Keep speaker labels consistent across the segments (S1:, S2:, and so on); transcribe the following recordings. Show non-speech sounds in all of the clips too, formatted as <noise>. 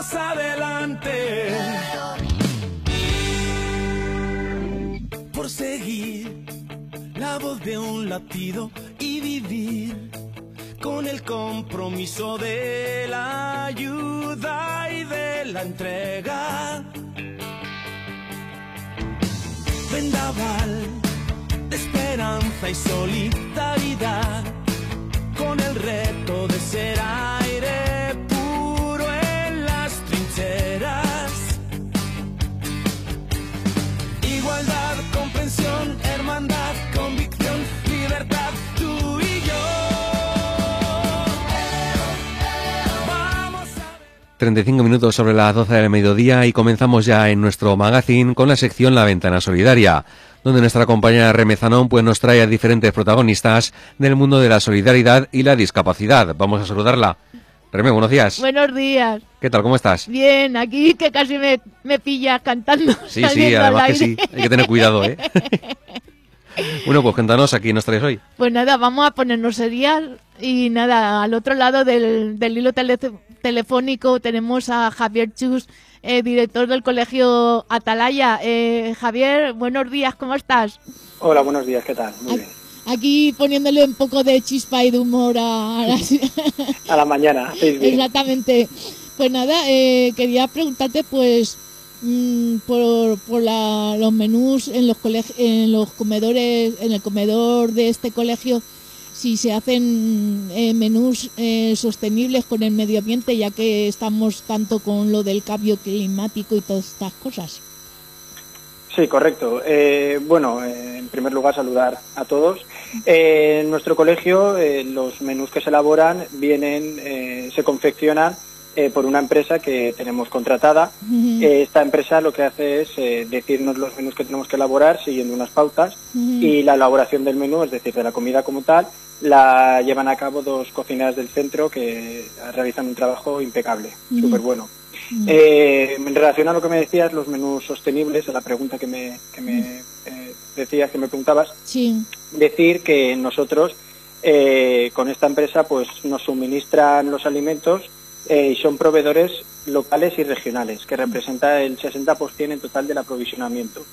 S1: Vamos adelante. Por seguir la voz de un latido y vivir con el compromiso de la ayuda y de la entrega. Vendaval de esperanza y solidaridad
S2: 35 minutos sobre las 12 del mediodía y comenzamos ya en nuestro magazine con la sección La Ventana Solidaria, donde nuestra compañera Remezanón pues, nos trae a diferentes protagonistas del mundo de la solidaridad y la discapacidad. Vamos a saludarla. Reme, buenos días.
S3: Buenos días.
S2: ¿Qué tal? ¿Cómo estás?
S3: Bien, aquí que casi me, me pillas cantando.
S2: Sí, sí, además que sí. Hay que tener cuidado, ¿eh? <laughs> bueno, pues cuéntanos, aquí nos traes hoy.
S3: Pues nada, vamos a ponernos serial y nada, al otro lado del, del hilo tele- telefónico tenemos a Javier Chus, eh, director del colegio Atalaya. Eh, Javier, buenos días, ¿cómo estás?
S4: Hola, buenos días, ¿qué tal? Muy bien.
S3: Aquí poniéndole un poco de chispa y de humor a, <laughs>
S4: la mañana.
S3: Exactamente. Pues nada, eh, quería preguntarte, pues, mm, por, por la- los menús en los en los comedores, en el comedor de este colegio, si se hacen eh, menús eh, sostenibles con el medio ambiente, ya que estamos tanto con lo del cambio climático y todas estas cosas.
S4: Sí, correcto. Eh, bueno, eh, en primer lugar saludar a todos. En nuestro colegio los menús que se elaboran vienen, se confeccionan eh, por una empresa que tenemos contratada. Esta empresa lo que hace es eh, decirnos los menús que tenemos que elaborar siguiendo unas pautas y la elaboración del menú, es decir, de la comida como tal, la llevan a cabo dos cocineras del centro que realizan un trabajo impecable,
S3: Ujú.
S4: súper bueno. Eh, en relación a lo que me decías, los menús sostenibles, a la pregunta que me, que me eh, decías, que me preguntabas,
S3: Sí.
S4: decir que nosotros eh, con esta empresa pues nos suministran los alimentos eh, y son proveedores locales y regionales, que representa el 60% en total del aprovisionamiento.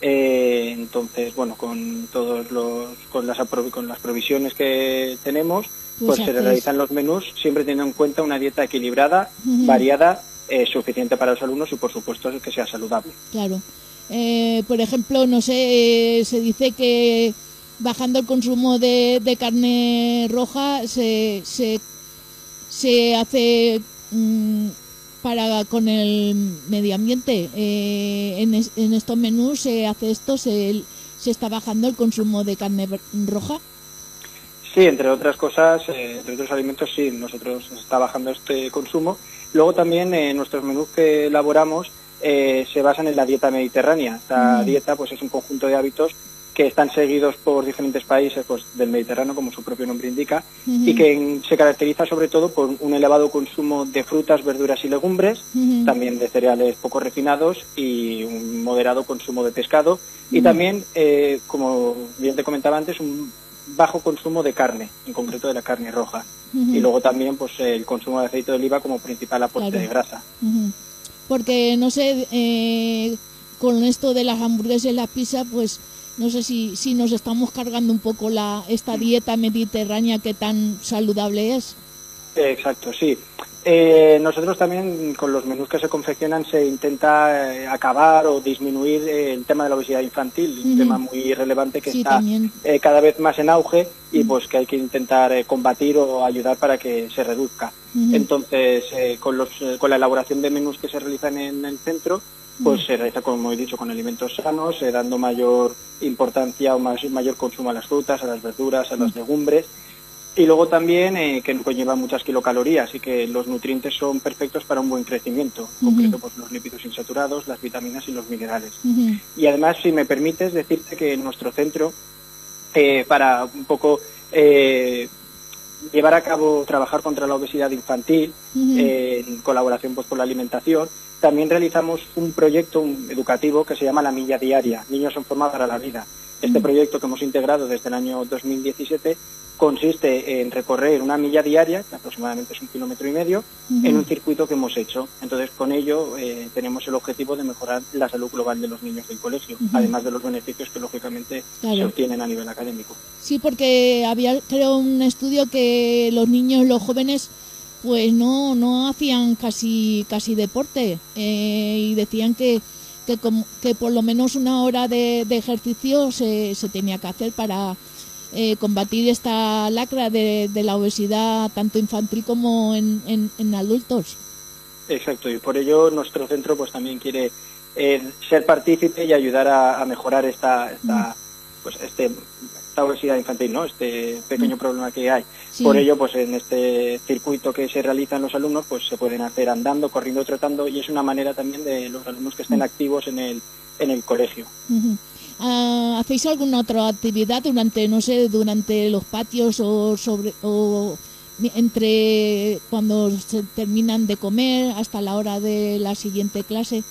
S4: Eh, entonces, bueno, con todos los, con las, con las provisiones que tenemos,
S3: Pues
S4: se realizan los menús siempre teniendo en cuenta una dieta equilibrada, variada, eh, suficiente para los alumnos y, por supuesto, que sea saludable.
S3: Claro. Eh, por ejemplo, no sé, se dice que bajando el consumo de, de carne roja se, se, se hace mm, para con el medio ambiente. Eh, en, es- en estos menús se hace esto, se, se está bajando el consumo de carne roja.
S4: Sí, entre otras cosas, eh, entre otros alimentos, sí, nosotros está bajando este consumo. Luego también eh, nuestros menús que elaboramos eh, se basan en la dieta mediterránea. Esta
S3: Mm.
S4: dieta pues es un conjunto de hábitos que están seguidos por diferentes países pues, del Mediterráneo, como su propio nombre indica, y que en- se caracteriza sobre todo por un elevado consumo de frutas, verduras y legumbres, también de cereales poco refinados y un moderado consumo de pescado y también, eh, como bien te comentaba antes, un bajo consumo de carne, en concreto de la carne roja. Y luego también pues el consumo de aceite de oliva como principal aporte
S3: Claro.
S4: de grasa.
S3: Porque no sé, eh, con esto de las hamburguesas y la pizza, pues no sé si, si nos estamos cargando un poco la esta dieta mediterránea que tan saludable es.
S4: Exacto, sí. Eh, nosotros también con los menús que se confeccionan se intenta eh, acabar o disminuir eh, el tema de la obesidad infantil, un tema muy relevante que
S3: Sí,
S4: está eh, cada vez más en auge y pues que hay que intentar eh, combatir o ayudar para que se reduzca. Entonces, con, los, con la elaboración de menús que se realizan en el centro, pues se realiza, como he dicho, con alimentos sanos, eh, dando mayor importancia o más, mayor consumo a las frutas, a las verduras, a las legumbres. Y luego también eh, que conlleva muchas kilocalorías y que los nutrientes son perfectos para un buen crecimiento, en concreto pues, los lípidos insaturados, las vitaminas y los minerales. Y además, si me permites decirte que en nuestro centro, eh, para un poco eh, llevar a cabo, trabajar contra la obesidad infantil, eh, en colaboración pues, con la alimentación, también realizamos un proyecto educativo que se llama La Milla Diaria, Niños en Forma para la Vida. Este
S3: Mm.
S4: proyecto que hemos integrado desde el año 2017 consiste en recorrer una milla diaria, que aproximadamente es un kilómetro y medio, en un circuito que hemos hecho. Entonces, con ello eh, tenemos el objetivo de mejorar la salud global de los niños del colegio, además de los beneficios que lógicamente
S3: Claro.
S4: se obtienen a nivel académico.
S3: Sí, porque había, creo, un estudio que los niños, los jóvenes, pues no, no hacían casi, casi deporte eh, y decían que, que, que por lo menos una hora de, de ejercicio se, se tenía que hacer para eh, combatir esta lacra de, de la obesidad tanto infantil como en, en, en adultos.
S4: Exacto, y por ello nuestro centro pues también quiere eh, ser partícipe y ayudar a, a mejorar esta, esta, pues este, esta obesidad infantil, ¿no? Este pequeño problema que hay.
S3: Sí.
S4: Por ello, pues en este circuito que se realizan los alumnos, pues se pueden hacer andando, corriendo, trotando y es una manera también de los alumnos que estén activos en el, en el colegio.
S3: Ah, ¿Hacéis alguna otra actividad durante, no sé, durante los patios o sobre o entre cuando se terminan de comer hasta la hora de la siguiente clase?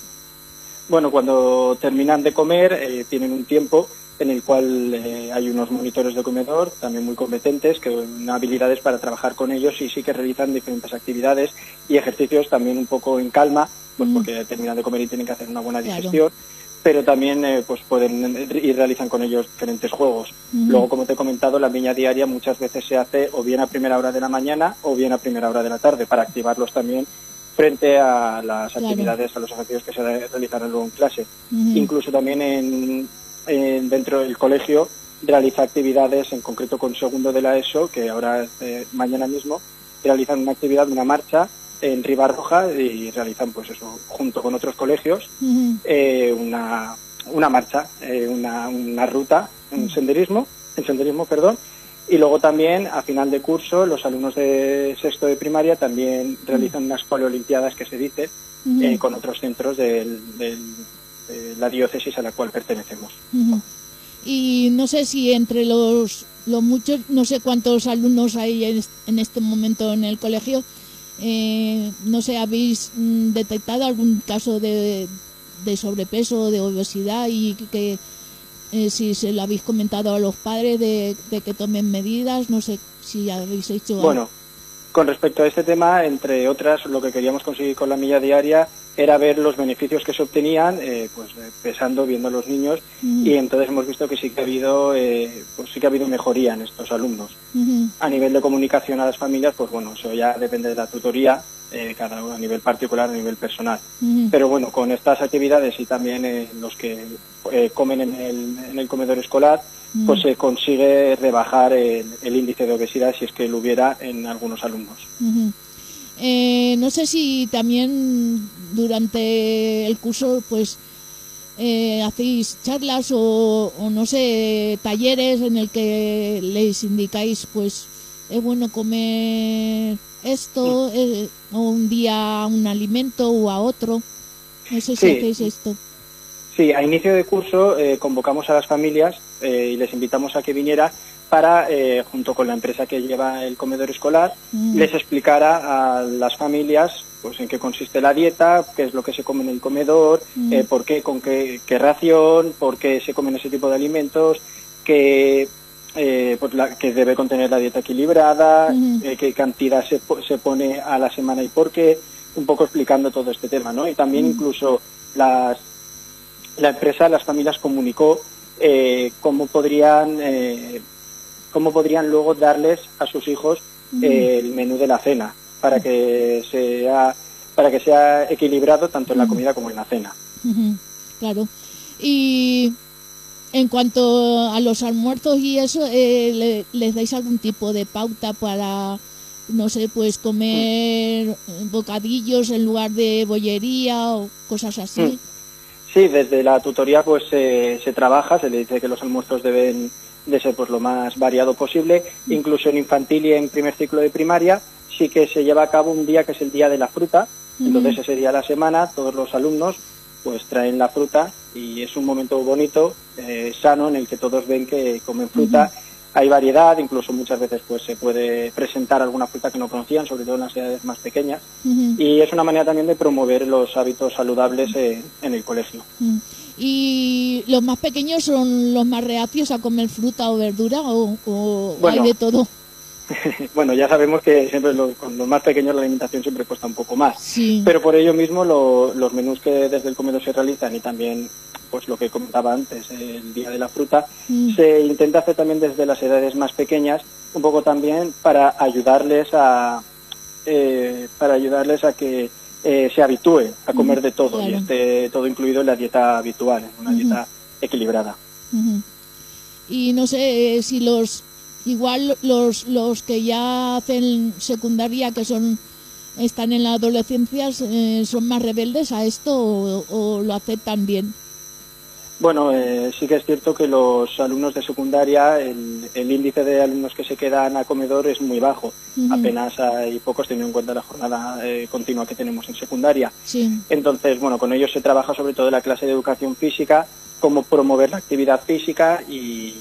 S4: Bueno, cuando terminan de comer eh, tienen un tiempo en el cual eh, hay unos monitores de comedor también muy competentes que tienen habilidades para trabajar con ellos y sí que realizan diferentes actividades y ejercicios también un poco en calma, pues
S3: Mm.
S4: porque terminan de comer y tienen que hacer una buena
S3: Claro.
S4: digestión, pero también eh, pues pueden y realizan con ellos diferentes juegos.
S3: Ujú.
S4: Luego, como te he comentado, la viña diaria muchas veces se hace o bien a primera hora de la mañana o bien a primera hora de la tarde para activarlos también frente a las
S3: Claro.
S4: actividades, a los ejercicios que se re- realizarán luego en clase. Incluso también en, en- dentro del colegio realiza actividades, en concreto con segundo de la ESO, que ahora eh, mañana mismo realizan una actividad, una marcha en Ribarroja y realizan pues eso junto con otros colegios eh, una, una marcha, eh, una, una ruta, un senderismo, en senderismo, perdón, y luego también a final de curso los alumnos de sexto de primaria también realizan unas poliolimpiadas que se dice eh, con otros centros del- del- de la diócesis a la cual pertenecemos.
S3: Y no sé si entre los, los muchos, no sé cuántos alumnos hay en, est- en este momento en el colegio, eh, no sé, ¿habéis mm, detectado algún caso de, de sobrepeso o de obesidad y que, eh, si se lo habéis comentado a los padres de, de que tomen medidas? No sé si habéis hecho algo.
S4: Bueno, con respecto a este tema, entre otras, lo que queríamos conseguir con la milla diaria era ver los beneficios que se obtenían, eh, pues eh, pesando, viendo a los niños,
S3: Ujú.
S4: y entonces hemos visto que sí que ha habido, eh, pues sí que ha habido mejoría en estos alumnos. A nivel de comunicación a las familias, pues bueno, eso ya depende de la tutoría, eh, cada uno a nivel particular, a nivel personal.
S3: Ujú.
S4: Pero bueno, con estas actividades y también los que comen en el, en el comedor escolar, pues se consigue rebajar el, el índice de obesidad si es que lo hubiera en algunos alumnos.
S3: Eh, no sé si también durante el curso pues eh, hacéis charlas o, o no sé talleres en el que les indicáis pues es bueno comer esto eh, o un día a un alimento o a otro no sé si
S4: Sí.
S3: hacéis esto.
S4: Sí, a inicio de curso eh, convocamos a las familias eh, y les invitamos a que viniera para, eh, junto con la empresa que lleva el comedor escolar,
S3: Mm.
S4: les explicara a las familias pues en qué consiste la dieta, qué es lo que se come en el comedor,
S3: Mm.
S4: eh, por qué, con qué, qué ración, por qué se comen ese tipo de alimentos, qué, eh, pues la- que debe contener la dieta equilibrada,
S3: Ujú.
S4: eh, qué cantidad se, se pone a la semana y por qué, un poco explicando todo este tema, ¿no? Y también incluso las la empresa, las familias comunicó eh, cómo podrían eh, cómo podrían luego darles a sus hijos eh, el menú de la cena para que sea para que sea equilibrado tanto en la comida como en la cena.
S3: Claro. Y en cuanto a los almuerzos y eso, eh, le- ¿les dais algún tipo de pauta para, no sé, pues comer bocadillos en lugar de bollería o cosas así?
S4: Mm. Sí, desde la tutoría pues eh, se trabaja, se le dice que los almuerzos deben de ser pues lo más variado posible, incluso en infantil y en primer ciclo de primaria sí que se lleva a cabo un día que es el día de la fruta, entonces ese día a la semana todos los alumnos pues traen la fruta y es un momento bonito, eh, sano en el que todos ven que comen fruta. Hay variedad, incluso muchas veces pues se puede presentar alguna fruta que no conocían, sobre todo en las edades más pequeñas. Y es una manera también de promover los hábitos saludables eh, en el colegio.
S3: ¿Y los más pequeños son los más reacios a comer fruta o verdura o, o
S4: Bueno.
S3: hay de todo? <laughs>
S4: bueno, ya sabemos que siempre lo- con los más pequeños la alimentación siempre cuesta un poco más.
S3: Sí.
S4: Pero por ello mismo lo- los menús que desde el comedor se realizan y también pues lo que comentaba antes, el día de la fruta,
S3: Mm.
S4: se intenta hacer también desde las edades más pequeñas, un poco también para ayudarles a eh, para ayudarles a que eh, se habitúe a comer de todo y esté todo incluido en la dieta habitual, en una dieta equilibrada.
S3: Y no sé eh, si los igual los los que ya hacen secundaria que son están en la adolescencia eh, son más rebeldes a esto o, o lo aceptan bien.
S4: Bueno, eh, sí que es cierto que los alumnos de secundaria, el, el índice de alumnos que se quedan a comedor es muy bajo. Apenas hay pocos teniendo en cuenta la jornada eh, continua que tenemos en secundaria.
S3: Sí.
S4: Entonces, bueno, con ellos se trabaja sobre todo la clase de educación física, cómo promover la actividad física y,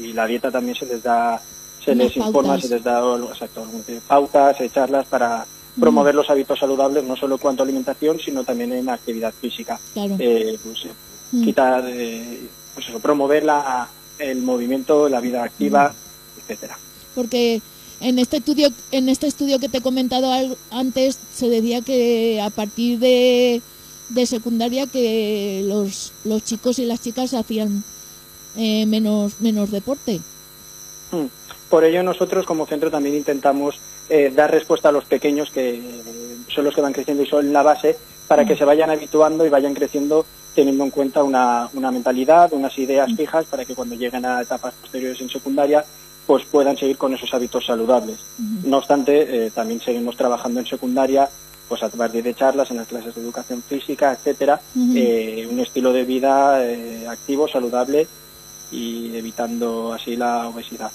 S4: y la dieta también se les da, se les informa,
S3: pautas.
S4: se les da exacto, pautas, eh, charlas para promover los hábitos saludables, no solo en cuanto a alimentación, sino también en actividad física.
S3: Claro.
S4: Eh, pues, eh,
S3: Mm.
S4: quitar, eh, pues eso, promover la, el movimiento, la vida activa,
S3: Mm.
S4: etcétera.
S3: Porque en este estudio en este estudio que te he comentado antes se decía que a partir de, de secundaria que los, los chicos y las chicas hacían eh, menos menos deporte.
S4: Mm. Por ello nosotros como centro también intentamos eh, dar respuesta a los pequeños que eh, son los que van creciendo y son la base para que se vayan habituando y vayan creciendo teniendo en cuenta una, una mentalidad, unas ideas fijas para que cuando lleguen a etapas posteriores en secundaria pues puedan seguir con esos hábitos saludables. No obstante, eh, también seguimos trabajando en secundaria pues a partir de charlas en las clases de educación física, etcétera, eh, un estilo de vida eh, activo, saludable y evitando así la obesidad.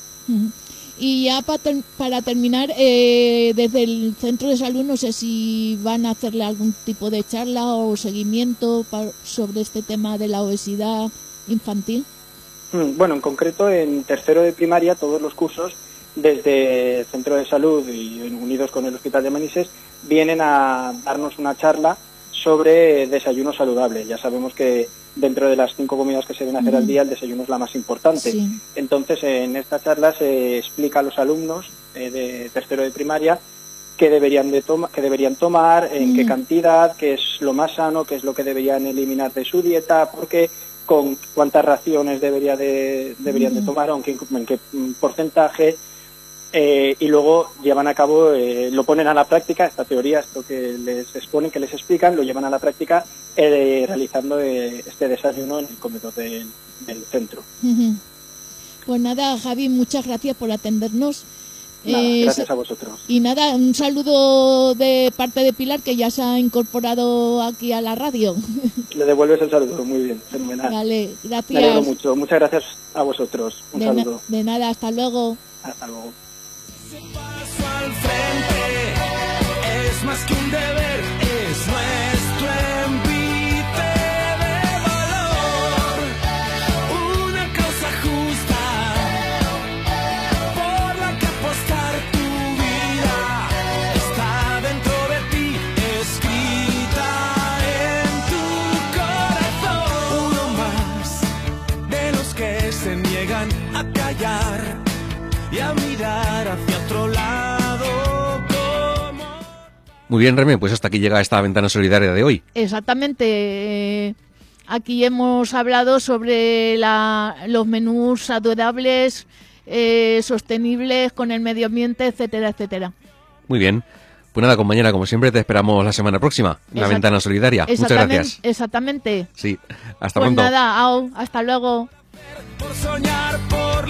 S3: Y ya pa ter- para terminar, eh, desde el centro de salud no sé si van a hacerle algún tipo de charla o seguimiento sobre este tema de la obesidad infantil.
S4: Mm, Bueno, en concreto en tercero de primaria todos los cursos desde el centro de salud y unidos con el hospital de Manises vienen a darnos una charla sobre desayuno saludable. Ya sabemos que dentro de las cinco comidas que se deben hacer al
S3: Ujú.
S4: día el desayuno es la más importante.
S3: Sí.
S4: Entonces en esta charla se explica a los alumnos eh, de tercero de primaria qué deberían de toma- qué deberían tomar, en qué
S3: Mm.
S4: cantidad, qué es lo más sano, qué es lo que deberían eliminar de su dieta, porque con cuántas raciones debería de, deberían de
S3: Mm.
S4: tomar, aunque en qué mm, porcentaje, eh, y luego llevan a cabo, eh, lo ponen a la práctica, esta teoría, esto que les exponen, que les explican, lo llevan a la práctica eh, realizando eh, este desayuno en el comedor del, del centro.
S3: Pues nada, Javi, muchas gracias por atendernos.
S4: Nada,
S3: Eh,
S4: gracias a vosotros.
S3: Y nada, un saludo de parte de Pilar que ya se ha incorporado aquí a la radio. <laughs>
S4: Le devuelves el saludo, muy bien, fenomenal.
S3: Vale,
S4: Me alegro
S3: gracias.
S4: mucho. Muchas gracias a vosotros. Un
S3: De, na-
S4: saludo.
S3: de nada, hasta luego.
S4: Hasta luego.
S1: Paso al frente. Es más que un deber,
S2: Muy bien, Reme, pues hasta aquí llega esta ventana solidaria de hoy.
S3: Exactamente. eh, Aquí hemos hablado sobre la- los menús saludables, eh, sostenibles con el medio ambiente, etcétera, etcétera.
S2: Muy bien. Pues nada, compañera, como siempre, te esperamos la semana próxima. en La ventana solidaria. Muchas gracias.
S3: Exactamente.
S2: Sí, hasta
S3: Pues
S2: pronto.
S3: nada, au, hasta luego.
S1: por soñar, por